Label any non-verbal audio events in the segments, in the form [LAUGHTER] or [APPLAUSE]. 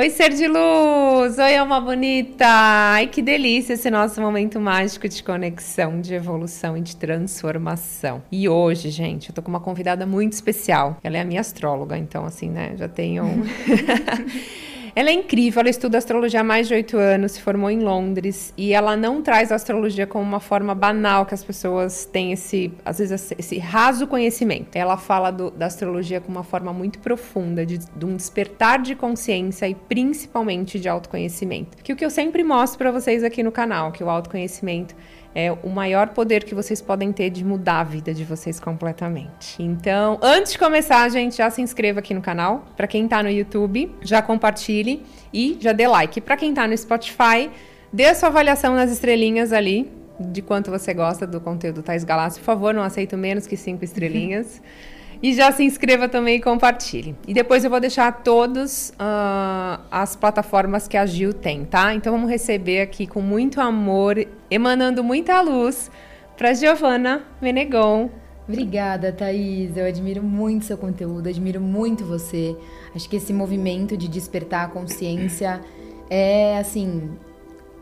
Oi, ser de luz! Oi, alma bonita! Ai, que delícia esse nosso momento mágico de conexão, de evolução e de transformação. E hoje, gente, eu tô com uma convidada muito especial. Ela é a minha astróloga, então, assim, né, já tenho. [LAUGHS] Ela é incrível, ela estuda astrologia há mais de oito anos, se formou em Londres e ela não traz a astrologia como uma forma banal que as pessoas têm esse, às vezes, esse raso conhecimento. Ela fala do, da astrologia com uma forma muito profunda, de, de, um despertar de consciência e principalmente de autoconhecimento. Que o que eu sempre mostro para vocês aqui no canal, que o autoconhecimento é o maior poder que vocês podem ter de mudar a vida de vocês completamente. Então, antes de começar, gente, já se inscreva aqui no canal. Para quem tá no YouTube, já compartilhe e já dê like. Para quem tá no Spotify, dê a sua avaliação nas estrelinhas ali de quanto você gosta do conteúdo Thais Galácio. Por favor, não aceito menos que cinco estrelinhas. [LAUGHS] E já se inscreva também e compartilhe. E depois eu vou deixar todas uh, as plataformas que a Gil tem, tá? Então vamos receber aqui com muito amor, emanando muita luz, para Giovana Menegon. Obrigada, Thaís. Eu admiro muito seu conteúdo, admiro muito você. Acho que esse movimento de despertar a consciência é assim.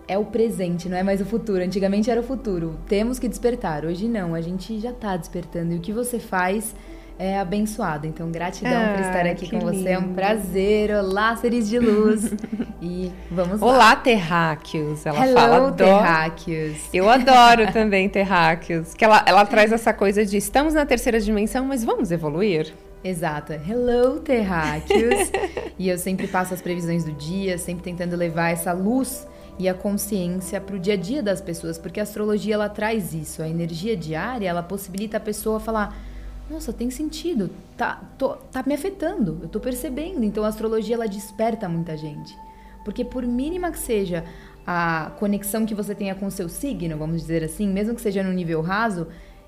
É o presente, não é mais o futuro. Antigamente era o futuro. Temos que despertar. Hoje não, a gente já está despertando. E o que você faz é abençoada. Então, gratidão ah, por estar aqui com lindo. você. É um prazer. Olá, seres de luz. [LAUGHS] e vamos lá. Olá, terráqueos. Ela Hello, fala terráqueos. Eu adoro [LAUGHS] também terráqueos. Que ela, ela traz essa coisa de estamos na terceira dimensão, mas vamos evoluir. Exato. Hello, terráqueos. [LAUGHS] e eu sempre passo as previsões do dia, sempre tentando levar essa luz e a consciência para o dia a dia das pessoas, porque a astrologia ela traz isso, a energia diária, ela possibilita a pessoa falar: nossa, tem sentido, tá, tô, tá me afetando, eu tô percebendo. Então a astrologia ela desperta muita gente. Porque por mínima que seja a conexão que você tenha com o seu signo, vamos dizer assim, mesmo que seja no nível raso,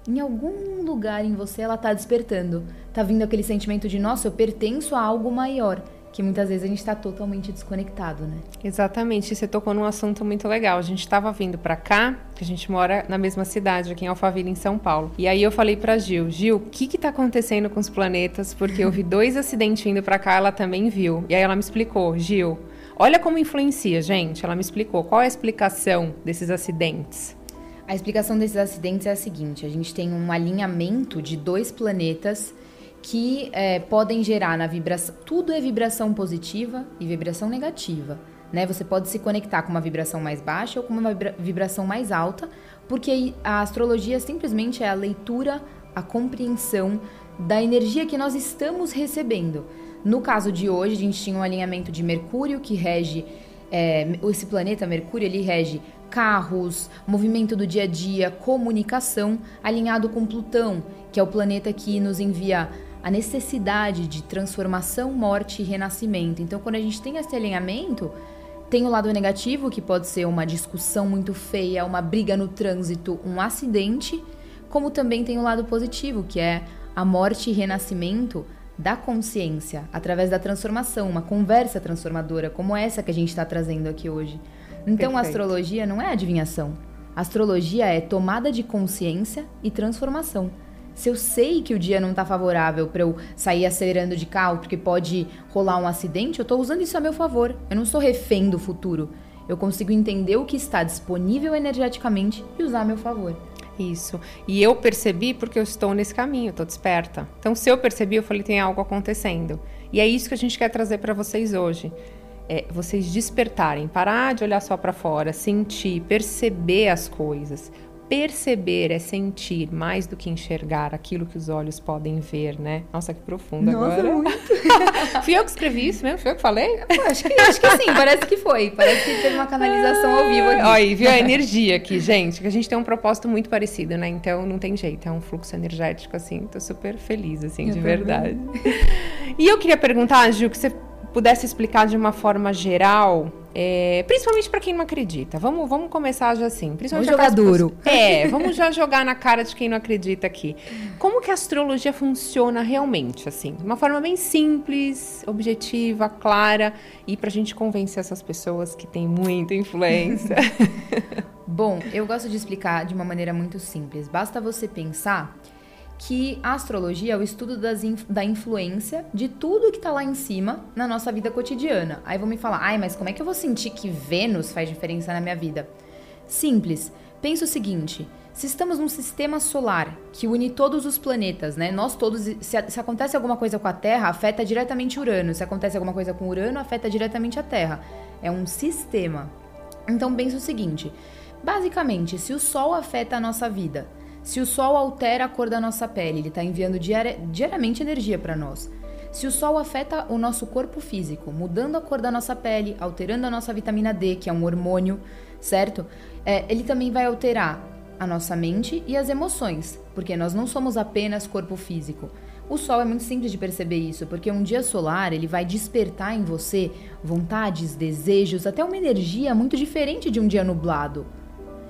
em algum lugar em você ela tá despertando. Tá vindo aquele sentimento de, nossa, eu pertenço a algo maior que muitas vezes a gente está totalmente desconectado, né? Exatamente. Você tocou num assunto muito legal. A gente estava vindo para cá, que a gente mora na mesma cidade, aqui em Alphaville, em São Paulo. E aí eu falei para Gil, Gil, o que que tá acontecendo com os planetas? Porque eu vi dois acidentes vindo para cá, ela também viu. E aí ela me explicou, Gil, olha como influencia, gente. Ela me explicou qual é a explicação desses acidentes. A explicação desses acidentes é a seguinte: a gente tem um alinhamento de dois planetas que é, podem gerar na vibração. Tudo é vibração positiva e vibração negativa. Né? Você pode se conectar com uma vibração mais baixa ou com uma vibração mais alta, porque a astrologia simplesmente é a leitura, a compreensão da energia que nós estamos recebendo. No caso de hoje, a gente tinha um alinhamento de Mercúrio que rege é, esse planeta Mercúrio, ele rege carros, movimento do dia a dia, comunicação, alinhado com Plutão, que é o planeta que nos envia a necessidade de transformação, morte e renascimento. Então, quando a gente tem esse alinhamento, tem o lado negativo, que pode ser uma discussão muito feia, uma briga no trânsito, um acidente, como também tem o lado positivo, que é a morte e renascimento da consciência, através da transformação, uma conversa transformadora, como essa que a gente está trazendo aqui hoje. Então, Perfeito. a astrologia não é adivinhação. A astrologia é tomada de consciência e transformação. Se eu sei que o dia não está favorável para eu sair acelerando de carro porque pode rolar um acidente, eu estou usando isso a meu favor. Eu não sou refém do futuro. Eu consigo entender o que está disponível energeticamente e usar a meu favor. Isso. E eu percebi porque eu estou nesse caminho, estou desperta. Então, se eu percebi, eu falei, tem algo acontecendo. E é isso que a gente quer trazer para vocês hoje. É vocês despertarem, parar de olhar só para fora, sentir, perceber as coisas perceber é sentir mais do que enxergar aquilo que os olhos podem ver, né? Nossa, que profundo Nossa, agora. Muito. [LAUGHS] Fui eu que escrevi isso mesmo? Fui eu que falei? acho, que, acho que sim, parece que foi. Parece que teve uma canalização ao vivo aqui. Olha, viu a energia aqui, gente? Que a gente tem um propósito muito parecido, né? Então não tem jeito, é um fluxo energético, assim. Tô super feliz, assim, eu de verdade. E eu queria perguntar, Gil, que você pudesse explicar de uma forma geral é, principalmente para quem não acredita. Vamos, vamos começar já assim. Vamos jogar duro. É, vamos já jogar na cara de quem não acredita aqui. Como que a astrologia funciona realmente, assim? De uma forma bem simples, objetiva, clara, e para a gente convencer essas pessoas que têm muita influência. [LAUGHS] Bom, eu gosto de explicar de uma maneira muito simples. Basta você pensar que a astrologia é o estudo das, da influência de tudo que está lá em cima na nossa vida cotidiana. Aí vão me falar, ai, mas como é que eu vou sentir que Vênus faz diferença na minha vida? Simples. Pensa o seguinte: se estamos num sistema solar que une todos os planetas, né? Nós todos, se, se, acontece alguma coisa com a Terra, afeta diretamente Urano. Se acontece alguma coisa com Urano, afeta diretamente a Terra. É um sistema. Então pensa o seguinte: basicamente, se o Sol afeta a nossa vida, se o Sol altera a cor da nossa pele, ele está enviando diari diariamente energia para nós. Se o Sol afeta o nosso corpo físico, mudando a cor da nossa pele, alterando a nossa vitamina D, que é um hormônio, certo? É, ele também vai alterar a nossa mente e as emoções, porque nós não somos apenas corpo físico. O sol é muito simples de perceber isso, porque um dia solar ele vai despertar em você vontades, desejos, até uma energia muito diferente de um dia nublado.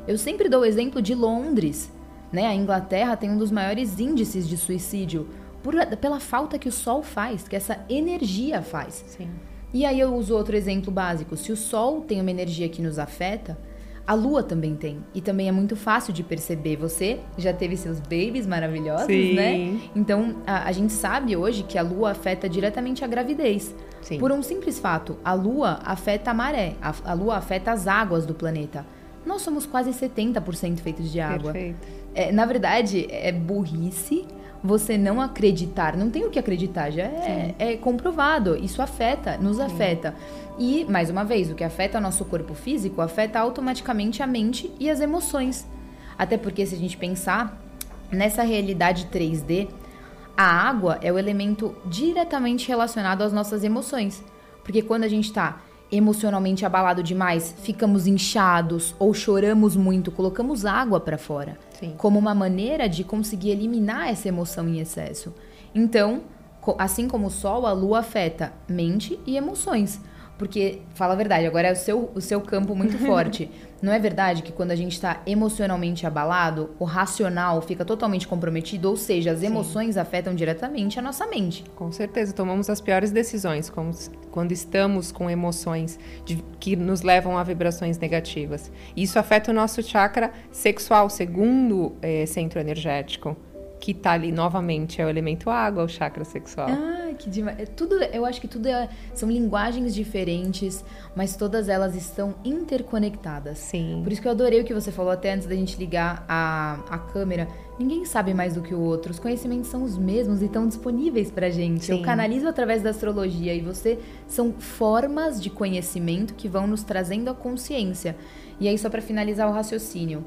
Eu sempre dou o exemplo de Londres. Né? A Inglaterra tem um dos maiores índices de suicídio por, pela falta que o sol faz, que essa energia faz. Sim. E aí eu uso outro exemplo básico. Se o sol tem uma energia que nos afeta, a lua também tem. E também é muito fácil de perceber. Você já teve seus babies maravilhosos, Sim. né? Então, a, a, gente sabe hoje que a lua afeta diretamente a gravidez. Sim. Por um simples fato, a lua afeta a maré, a, a lua afeta as águas do planeta. Nós somos quase 70% feitos de água. Perfeito. É, na verdade, é burrice você não acreditar. Não tem o que acreditar, já é, é comprovado. Isso afeta, nos Sim. afeta. E, mais uma vez, o que afeta o nosso corpo físico afeta automaticamente a mente e as emoções. Até porque, se a gente pensar nessa realidade 3D, a água é o elemento diretamente relacionado às nossas emoções. Porque quando a gente está emocionalmente abalado demais, ficamos inchados ou choramos muito, colocamos água para fora, Sim. como uma maneira de conseguir eliminar essa emoção em excesso. Então, assim como o sol, a lua afeta mente e emoções. Porque, fala a verdade, agora é o seu, o seu campo muito [LAUGHS] forte. Não é verdade que quando a gente está emocionalmente abalado, o racional fica totalmente comprometido? Ou seja, as emoções Sim. afetam diretamente a nossa mente. Com certeza, tomamos as piores decisões quando estamos com emoções de, que nos levam a vibrações negativas. Isso afeta o nosso chakra sexual, segundo é, centro energético que tá ali novamente é o elemento água, o chakra sexual. Ah, que demais. É tudo, eu acho que tudo é, são linguagens diferentes, mas todas elas estão interconectadas. Sim. Por isso que eu adorei o que você falou até antes da gente ligar a, a câmera. Ninguém sabe mais do que o outro. Os conhecimentos são os mesmos e estão disponíveis pra gente. Sim. Eu canalizo através da astrologia e você são formas de conhecimento que vão nos trazendo a consciência. E aí, só para finalizar o raciocínio.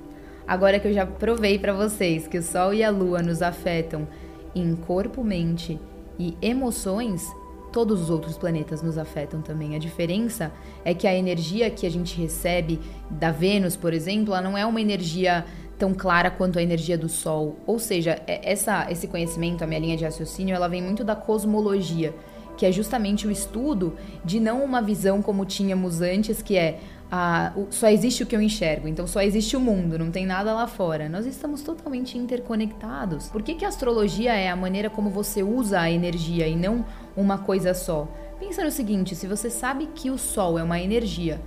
Agora que eu já provei para vocês que o Sol e a Lua nos afetam em corpo, mente e emoções, todos os outros planetas nos afetam também. A diferença é que a energia que a gente recebe da Vênus, por exemplo, ela não é uma energia tão clara quanto a energia do Sol. Ou seja, é, essa, esse conhecimento, a minha linha de raciocínio, ela vem muito da cosmologia, que é justamente o estudo de não uma visão como tínhamos antes, que é ah, só existe o que eu enxergo, então só existe o mundo, não tem nada lá fora. Nós estamos totalmente interconectados. Por que, que a astrologia é a maneira como você usa a energia e não uma coisa só? Pensa no seguinte: se você sabe que o sol é uma energia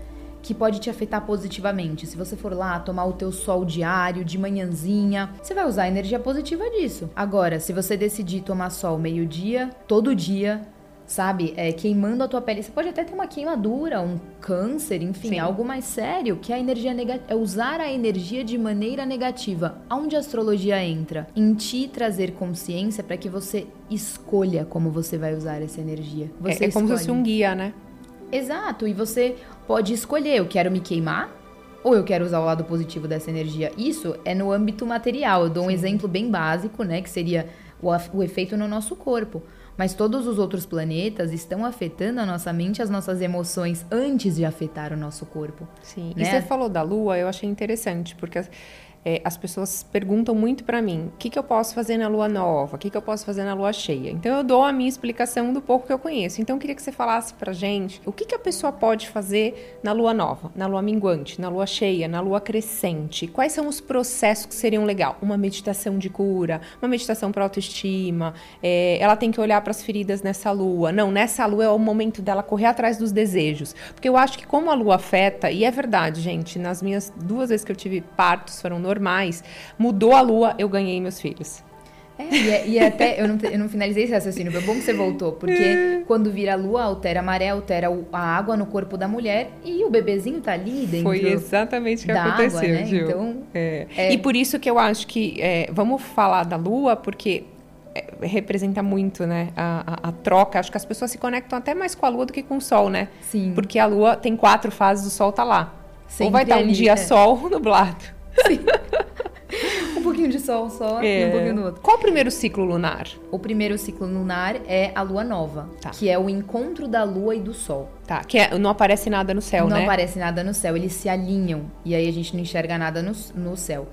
que pode te afetar positivamente. Se você for lá tomar o teu sol diário, de manhãzinha, você vai usar a energia positiva disso. Agora, se você decidir tomar sol meio-dia, todo dia, sabe? É, queimando a tua pele. Você pode até ter uma queimadura, um câncer, enfim, Sim. algo mais sério, que a energia negativa é usar a energia de maneira negativa. Aonde a astrologia entra? Em te trazer consciência para que você escolha como você vai usar essa energia. Você é, é como se fosse um guia, né? Exato, e você pode escolher, eu quero me queimar ou eu quero usar o lado positivo dessa energia. Isso é no âmbito material. Eu dou Sim. um exemplo bem básico, né, que seria o, o efeito no nosso corpo. Mas todos os outros planetas estão afetando a nossa mente, as nossas emoções antes de afetar o nosso corpo. Sim. Né? E você falou da Lua, eu achei interessante, porque é, as pessoas perguntam muito para mim: o que, que eu posso fazer na lua nova? O que, que eu posso fazer na lua cheia? Então eu dou a minha explicação do pouco que eu conheço. Então eu queria que você falasse pra gente o que, que a pessoa pode fazer na lua nova, na lua minguante, na lua cheia, na lua crescente. Quais são os processos que seriam legal? Uma meditação de cura, uma meditação para autoestima. É, ela tem que olhar para as feridas nessa lua. Não, nessa lua é o momento dela correr atrás dos desejos. Porque eu acho que como a lua afeta, e é verdade, gente, nas minhas duas vezes que eu tive partos foram normais, mudou a lua, eu ganhei meus filhos. É, e, é, e é até, eu não, eu não finalizei esse raciocínio, foi bom que você voltou, porque [LAUGHS] quando vira a lua, altera a maré, altera a água no corpo da mulher e o bebezinho tá ali dentro. Foi exatamente o que aconteceu, água, né? Gil. Então, é. é. E por isso que eu acho que, é, vamos falar da lua, porque representa muito, né, a, a, a, troca. Acho que as pessoas se conectam até mais com a lua do que com o sol, né? Sim. Porque a lua tem quatro fases, o sol tá lá. Sempre ou vai estar um ali, dia sol [LAUGHS] nublado. Sim. um pouquinho de sol só e um pouquinho do outro. Qual o primeiro ciclo lunar? O primeiro ciclo lunar é a lua nova, Tá. que é o encontro da lua e do sol. Tá, que é- não aparece nada no céu, não né? aparece nada no céu, eles se alinham e aí a gente não enxerga nada no, no céu.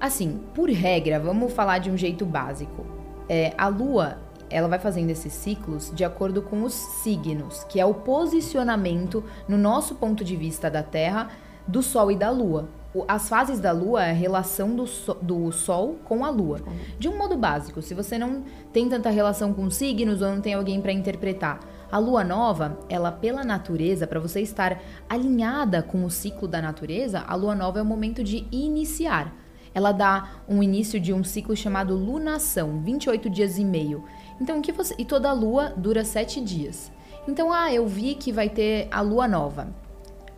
Assim, por regra, vamos falar de um jeito básico. É, a lua, ela vai fazendo esses ciclos de acordo com os signos, que é o posicionamento, no nosso ponto de vista da Terra, do Sol e da Lua. As fases da Lua é a relação do, so- do Sol com a Lua. De um modo básico, se você não tem tanta relação com signos ou não tem alguém para interpretar, a lua nova, ela pela natureza, para você estar alinhada com o ciclo da natureza, a lua nova é o momento de iniciar. Ela dá um início de um ciclo chamado lunação, 28 dias e meio. Então, o que você e toda lua dura 7 dias. Então, ah, eu vi que vai ter a lua nova.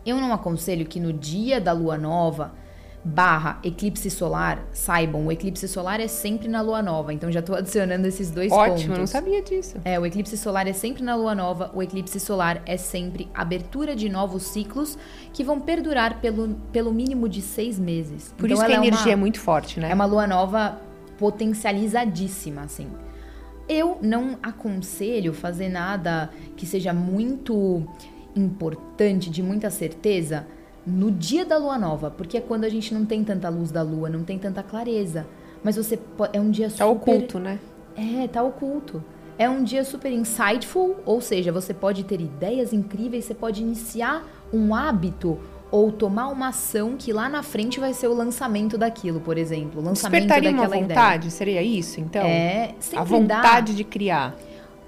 Eu não aconselho que no dia da lua nova barra eclipse solar, saibam, o eclipse solar é sempre na lua nova. Então já tô [LAUGHS] adicionando esses dois Ótimo, pontos. eu não sabia disso. É, o eclipse solar é sempre na lua nova, o eclipse solar é sempre abertura de novos ciclos que vão perdurar pelo, pelo mínimo de seis meses. Por Então, isso que a é energia uma- é muito forte, né? é uma lua nova potencializadíssima, assim. Eu não aconselho fazer nada que seja muito importante, de muita certeza, no dia da lua nova, porque é quando a gente não tem tanta luz da lua, não tem tanta clareza. Mas você é um dia super Tá oculto, né? é, tá oculto. É um dia super insightful, ou seja, você pode ter ideias incríveis, você pode iniciar um hábito ou tomar uma ação que lá na frente vai ser o lançamento daquilo, por exemplo. O lançamento Despertaria uma daquela ideia. vontade? Seria isso, então? É, sempre a vontade dá, de criar.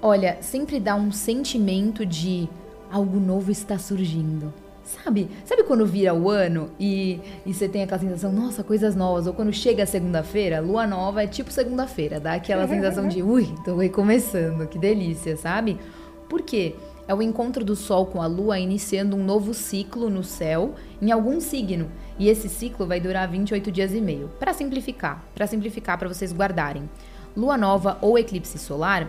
olha, sempre dá um sentimento de algo novo está surgindo. Sabe? Sabe quando vira o ano e, e você tem aquela sensação, nossa, coisas novas? Ou quando chega a segunda-feira, lua nova é tipo segunda-feira, dá aquela [LAUGHS] sensação de, ui, tô recomeçando, que delícia, sabe? Por quê? É o encontro do Sol com a Lua iniciando um novo ciclo no céu em algum signo. E esse ciclo vai durar 28 dias e meio. Para simplificar, para simplificar para vocês guardarem. Lua nova ou eclipse solar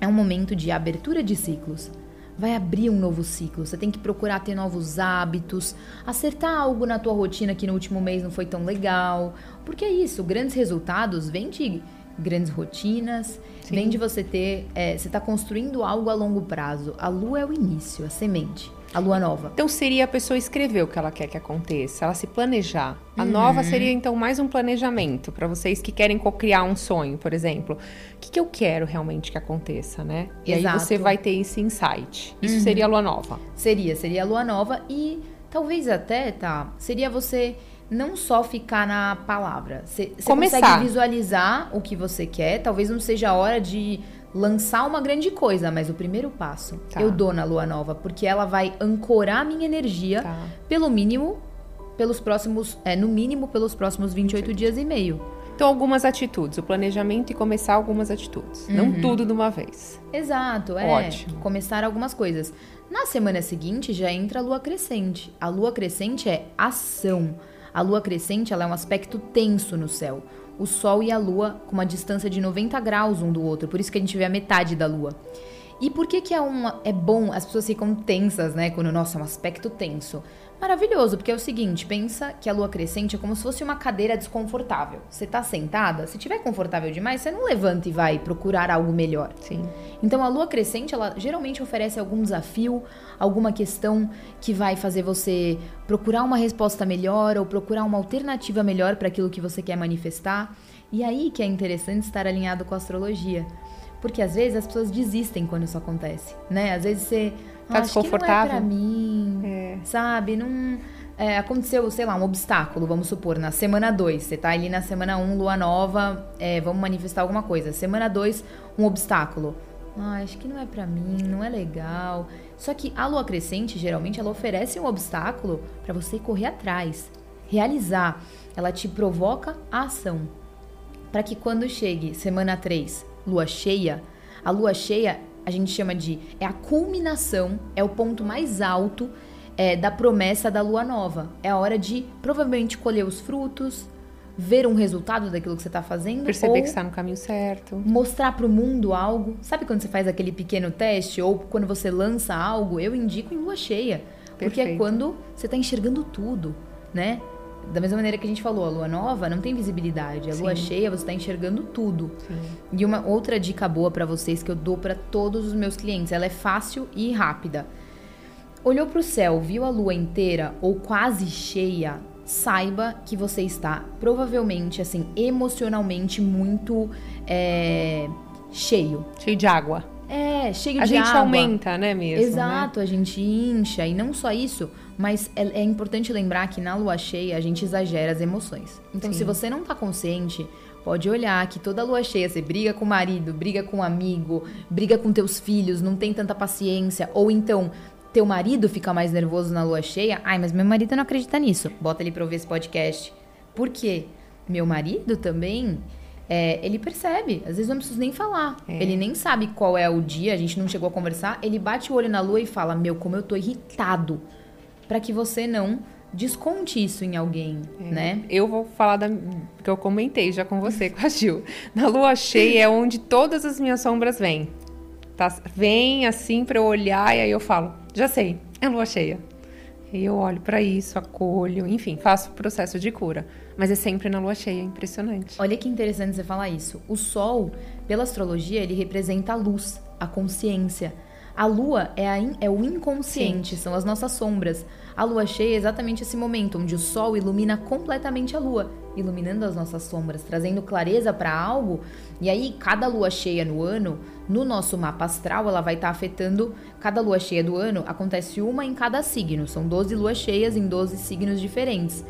é um momento de abertura de ciclos. Vai abrir um novo ciclo. Você tem que procurar ter novos hábitos, acertar algo na tua rotina que no último mês não foi tão legal. Porque é isso, grandes resultados vêm de grandes rotinas, Sim. vem de você ter, é, você está construindo algo a longo prazo. A lua é o início, a semente, a lua nova. Então seria a pessoa escrever o que ela quer que aconteça, ela se planejar. A nova Uhum. seria então mais um planejamento para vocês que querem cocriar um sonho, por exemplo. O que, que eu quero realmente que aconteça, né? E aí Exato. você vai ter esse insight. Isso Uhum. seria a lua nova. Seria, seria a lua nova e talvez até, tá, seria você não só ficar na palavra. Você consegue visualizar o que você quer, talvez não seja a hora de lançar uma grande coisa, mas o primeiro passo Tá. eu dou na lua nova, porque ela vai ancorar a minha energia Tá. pelo mínimo pelos próximos, é, no mínimo pelos próximos 28 dias e meio. Então algumas atitudes, o planejamento e começar algumas atitudes. Não tudo de uma vez. Exato, é. Ótimo. Começar algumas coisas. Na semana seguinte já entra a lua crescente. A lua crescente é ação. A lua crescente é um aspecto tenso no céu. O sol e a lua com uma distância de 90 graus um do outro, por isso que a gente vê a metade da lua. E por que que é, uma, é bom, as pessoas ficam tensas, né, quando, nossa, é um aspecto tenso. Maravilhoso, porque é o seguinte, pensa que a lua crescente é como se fosse uma cadeira desconfortável. Você tá sentada, se tiver confortável demais, você não levanta e vai procurar algo melhor. Sim. Então a lua crescente, ela geralmente oferece algum desafio, alguma questão que vai fazer você procurar uma resposta melhor ou procurar uma alternativa melhor para aquilo que você quer manifestar. E aí que é interessante estar alinhado com a astrologia. Porque às vezes as pessoas desistem quando isso acontece, né? Às vezes você Tá "Ah, acho que não é desconfortável?" pra mim, É. sabe? Não é, aconteceu, sei lá, um obstáculo, vamos supor, na semana 2. Você tá ali na semana 1, um, lua nova, é, vamos manifestar alguma coisa. Semana 2, um obstáculo. Ah, acho que não é pra mim, não é legal. Só que a lua crescente, geralmente, ela oferece um obstáculo pra você correr atrás, realizar. Ela te provoca a ação. para que quando chegue semana 3, lua cheia, a lua cheia a gente chama de é a culminação, é o ponto mais alto é, da promessa da lua nova. É a hora de provavelmente colher os frutos, ver um resultado daquilo que você está fazendo. Perceber que está no caminho certo. Mostrar para o mundo algo. Sabe quando você faz aquele pequeno teste ou quando você lança algo? Eu indico em lua cheia. Perfeito. Porque é quando você está enxergando tudo, né? Da mesma maneira que a gente falou, a lua nova não tem visibilidade. A Sim. lua cheia, você está enxergando tudo. Sim. E uma outra dica boa para vocês que eu dou para todos os meus clientes, ela é fácil e rápida. Olhou para o céu, viu a lua inteira ou quase cheia, saiba que você está provavelmente, assim, emocionalmente muito é, cheio. Cheio de água. É, cheio a de água. A gente aumenta, né, mesmo? Exato, né? a gente incha. E não só isso, mas é, é, importante lembrar que na lua cheia a gente exagera as emoções. Então, Sim. se você não tá consciente, pode olhar que toda lua cheia você briga com o marido, briga com o um amigo, briga com teus filhos, não tem tanta paciência. Ou então, teu marido fica mais nervoso na lua cheia. Ai, mas meu marido não acredita nisso. Bota ele pra ouvir esse podcast. Por quê? Meu marido também é, ele percebe. Às vezes não preciso nem falar. É. Ele nem sabe qual é o dia, a gente não chegou a conversar. Ele bate o olho na lua e fala: Meu, como eu tô irritado. para que você não desconte isso em alguém, é. né? Eu vou falar da que eu comentei já com você, com a Gil. Na lua cheia é onde todas as minhas sombras vêm. Tá? Vem assim para eu olhar e aí eu falo: Já sei, é lua cheia. E eu olho para isso, acolho, enfim, faço o processo de cura. Mas é sempre na lua cheia, impressionante. Olha que interessante você falar isso. O sol, pela astrologia, ele representa a luz, a consciência. A lua é, a in, é o inconsciente, Sim. são as nossas sombras. A lua cheia é exatamente esse momento onde o sol ilumina completamente a lua, iluminando as nossas sombras, trazendo clareza para algo. E aí, cada lua cheia no ano, no nosso mapa astral, ela vai estar tá afetando. Cada lua cheia do ano acontece uma em cada signo. São 12 luas cheias em 12 signos diferentes.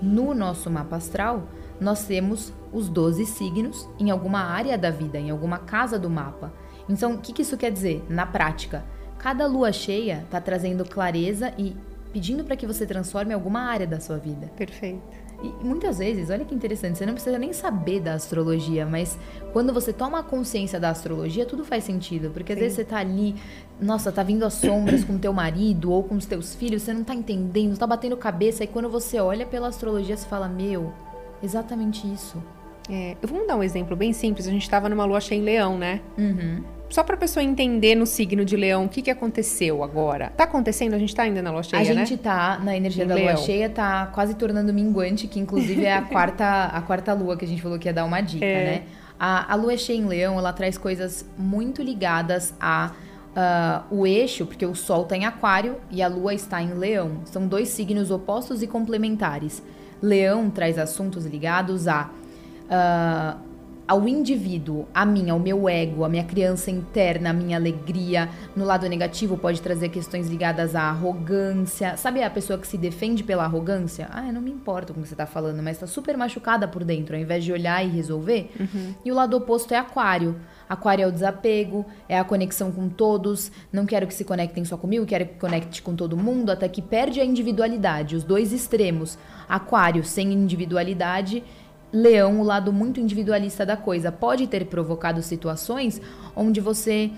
No nosso mapa astral, nós temos os 12 signos em alguma área da vida, em alguma casa do mapa. Então, o que, isso quer dizer? Na prática, cada lua cheia está trazendo clareza e pedindo para que você transforme alguma área da sua vida. Perfeito. E muitas vezes, olha que interessante, você não precisa nem saber da astrologia, mas quando você toma consciência da astrologia, tudo faz sentido. Porque às vezes você tá ali, nossa, tá vindo as sombras com teu marido ou com os teus filhos, você não tá entendendo, tá batendo cabeça, e quando você olha pela astrologia, você fala, meu, exatamente isso. É, eu vou dar um exemplo bem simples. A gente estava numa lua cheia em leão, né? Uhum só para a pessoa entender no signo de leão o que, que aconteceu agora. Tá acontecendo? A gente tá ainda na lua cheia, A gente né? tá na energia da leão. lua cheia, tá quase tornando minguante, que inclusive é a [LAUGHS] quarta, a quarta lua que a gente falou que ia dar uma dica, é. né? A, a lua cheia em leão, ela traz coisas muito ligadas a uh, o eixo, porque o sol tá em aquário e a lua está em leão. São dois signos opostos e complementares. Leão traz assuntos ligados a uh, ao indivíduo, a mim, ao meu ego, a minha criança interna, a minha alegria. No lado negativo, pode trazer questões ligadas à arrogância. Sabe a pessoa que se defende pela arrogância? Ah, eu não me importo com o que você tá falando, mas tá super machucada por dentro, ao invés de olhar e resolver. Uhum. E o lado oposto é aquário. Aquário é o desapego, é a conexão com todos. Não quero que se conectem só comigo, quero que conecte com todo mundo, até que perde a individualidade. Os dois extremos. Aquário sem individualidade leão, o lado muito individualista da coisa, pode ter provocado situações onde você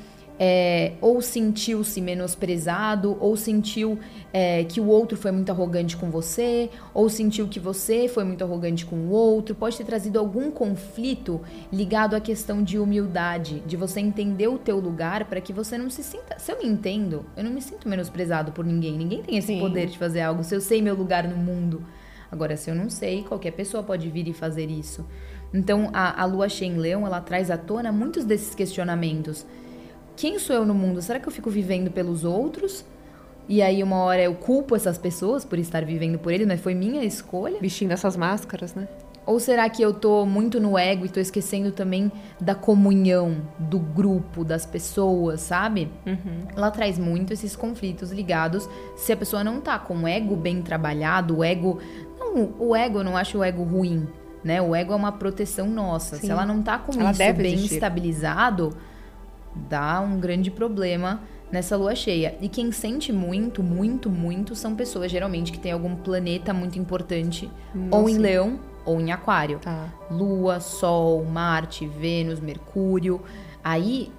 é, ou sentiu-se menosprezado, ou sentiu é, que o outro foi muito arrogante com você, ou sentiu que você foi muito arrogante com o outro. Pode ter trazido algum conflito ligado à questão de humildade, de você entender o teu lugar para que você não se sinta. Se eu me entendo, eu não me sinto menosprezado por ninguém. Ninguém tem esse Sim. poder de fazer algo. Se eu sei meu lugar no mundo. Agora, se eu não sei, qualquer pessoa pode vir e fazer isso. Então, a, a lua cheia em leão, ela traz à tona muitos desses questionamentos. Quem sou eu no mundo? Será que eu fico vivendo pelos outros? E aí, uma hora eu culpo essas pessoas por estar vivendo por eles, mas foi minha escolha? Vestindo essas máscaras, né? Ou será que eu tô muito no ego e tô esquecendo também da comunhão, do grupo, das pessoas, sabe? Uhum. Ela traz muito esses conflitos ligados se a pessoa não tá com o ego bem trabalhado, o ego não, o ego, eu não acho o ego ruim, né? O ego é uma proteção nossa. Sim. Se ela não tá com ela isso bem existir. estabilizado, dá um grande problema nessa lua cheia. E quem sente muito, muito, muito são pessoas geralmente que têm algum planeta muito importante, Nossa. ou em leão ou em Aquário. Tá. Lua, Sol, Marte, Vênus, Mercúrio. Aí,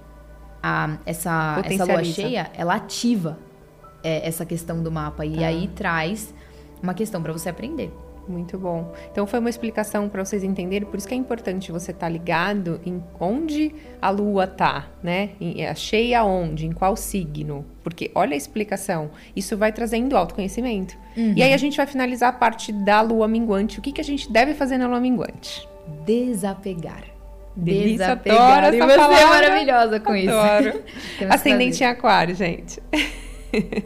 a- essa, essa lua cheia, ela ativa é, essa questão do mapa. E Tá. aí traz uma questão para você aprender. Muito bom. Então foi uma explicação para vocês entenderem, por isso que é importante você estar ligado em onde a lua tá, né? Em- A cheia onde, em qual signo? Porque olha a explicação, isso vai trazendo autoconhecimento. E aí a gente vai finalizar a parte da lua minguante. O que, que a gente deve fazer na lua minguante? Desapegar. Delícia, Desapegar. adoro E essa você é palavra. maravilhosa com isso. Adoro. [LAUGHS] Temos que Ascendente em aquário, gente.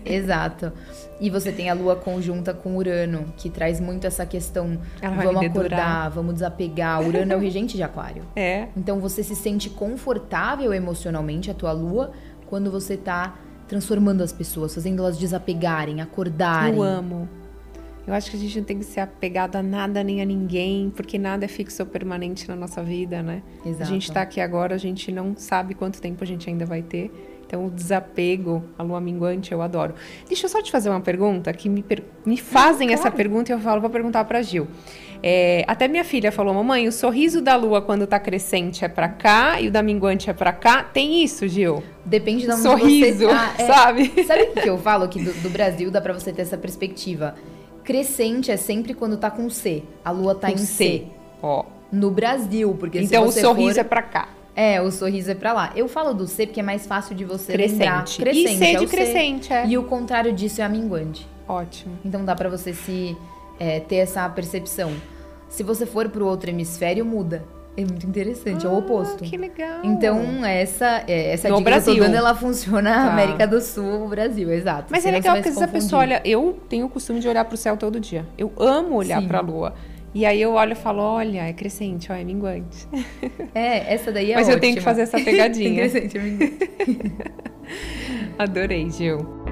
Exato. E você tem a lua conjunta com Urano, que traz muito essa questão. Ela vamos acordar, vamos desapegar. Urano é o [LAUGHS] regente de Aquário. É. Então você se sente confortável emocionalmente, a tua lua, quando você tá transformando as pessoas, fazendo elas desapegarem, acordarem. Eu amo. Eu acho que a gente não tem que ser apegado a nada nem a ninguém, porque nada é fixo ou permanente na nossa vida, né? Exato. A gente tá aqui agora, a gente não sabe quanto tempo a gente ainda vai ter. Então, o desapego, a lua minguante, eu adoro. Deixa eu só te fazer uma pergunta que me, per- me fazem essa pergunta e eu falo, vou perguntar pra Gil. É, até minha filha falou, mamãe, o sorriso da lua quando tá crescente é pra cá e o da minguante é pra cá. Tem isso, Gil? Depende de onde Sorriso, você tá. É, sabe? [LAUGHS] Sabe o que eu falo? Que do, do Brasil dá pra você ter essa perspectiva. Crescente é sempre quando tá com C. A lua tá Com em C. C. Ó. No Brasil, porque Então, o se você sorriso for... é pra cá. É, o sorriso é pra lá. Eu falo do C porque é mais fácil de você Crescente. lembrar. Crescente. E C é de o C. crescente, é. E o contrário disso é a minguante. Ótimo. Então dá pra você se é, ter essa percepção. Se você for pro outro hemisfério, muda. É muito interessante, é o Ah, oposto. Que legal. Então, essa, é, essa No dica que eu Brasil. tô dando, ela funciona na Tá. América do Sul, Brasil, exato. Mas é Senão legal você vai porque às vezes a pessoa olha. Eu tenho o costume de olhar pro céu todo dia. Eu amo olhar Sim. pra lua. E aí eu olho e falo: olha, é crescente, ó, é minguante. [LAUGHS] É, essa daí é Mas eu tenho que ótima. fazer essa pegadinha. [LAUGHS] Interessante, amiga. [LAUGHS] Adorei, Gil.